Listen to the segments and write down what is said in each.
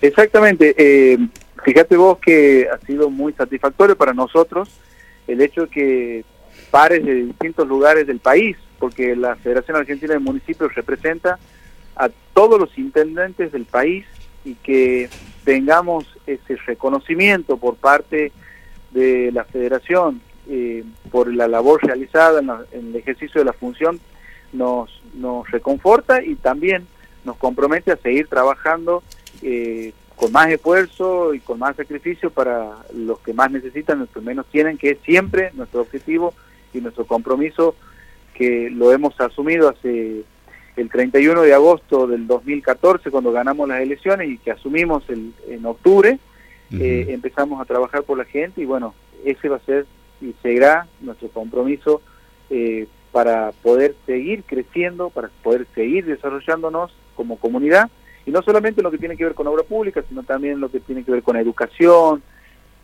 Exactamente. Eh, fíjate vos que ha sido muy satisfactorio para nosotros el hecho de que pares de distintos lugares del país, porque la Federación Argentina de Municipios representa a todos los intendentes del país y que tengamos ese reconocimiento por parte de la Federación eh, por la labor realizada en, el ejercicio de la función nos, nos reconforta y también nos compromete a seguir trabajando eh, con más esfuerzo y con más sacrificio para los que más necesitan, los que menos tienen, que es siempre nuestro objetivo y nuestro compromiso que lo hemos asumido hace el 31 de agosto del 2014 cuando ganamos las elecciones y que asumimos el, en octubre, eh, empezamos a trabajar por la gente y bueno, ese va a ser y seguirá nuestro compromiso eh, para poder seguir creciendo, para poder seguir desarrollándonos como comunidad, y no solamente lo que tiene que ver con obra pública, sino también lo que tiene que ver con educación,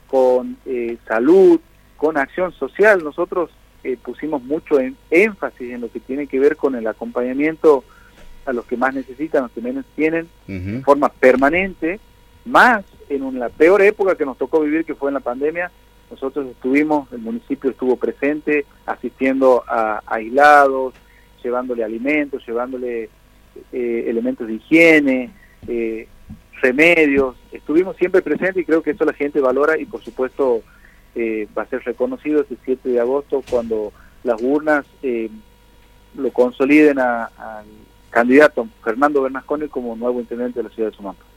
con eh, salud, con acción social. Nosotros eh, pusimos mucho en, énfasis en lo que tiene que ver con el acompañamiento a los que más necesitan, a los que menos tienen, de forma permanente, más en la peor época que nos tocó vivir, que fue en la pandemia, nosotros estuvimos, el municipio estuvo presente asistiendo a aislados, llevándole alimentos, llevándole eh, elementos de higiene, eh, remedios. Estuvimos siempre presentes y creo que eso la gente valora y por supuesto eh, va a ser reconocido este 7 de agosto cuando las urnas lo consoliden al candidato Fernando Bernasconi como nuevo intendente de la ciudad de Sumampa.